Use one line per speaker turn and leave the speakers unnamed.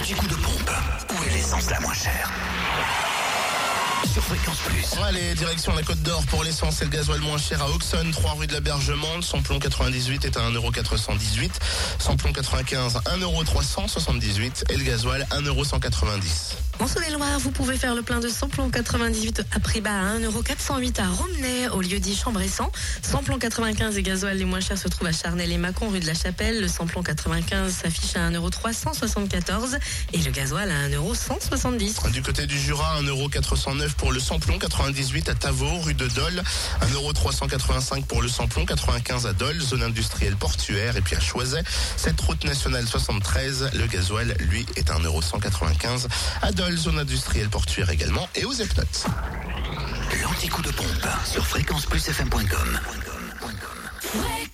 L'anti-coup de pompe. Où est l'essence la moins chère sur Fréquence Plus.
Allez, direction la Côte d'Or pour l'essence et le gasoil moins cher à Auxonne, 3 rue de l'Abergement. Samplon 98 est à 1,418€. Samplon 95, 1,378€ et le gasoil 1,190€.
En Saône-et-Loire, vous pouvez faire le plein de samplon 98 à prix à 1,408€ à Romney, au lieu dit Chambressan. Samplon 95 et gasoil les moins chers se trouvent à Charnel et Mâcon, rue de la Chapelle. Le samplon 95 s'affiche à 1,374€ et le gasoil à 1,170€.
Du côté du Jura, 1,409€ pour le samplon, 98 à Tavaux, rue de Dole, 1,385€ pour le samplon, 95 à Dole, zone industrielle portuaire, et puis à Choiset, cette route nationale 73, le gasoil, lui, est à 1,195€ à Dole, zone industrielle portuaire également, et aux Epnotes.
L'anti-coup de pompe sur fréquenceplusfm.com.
Fréquence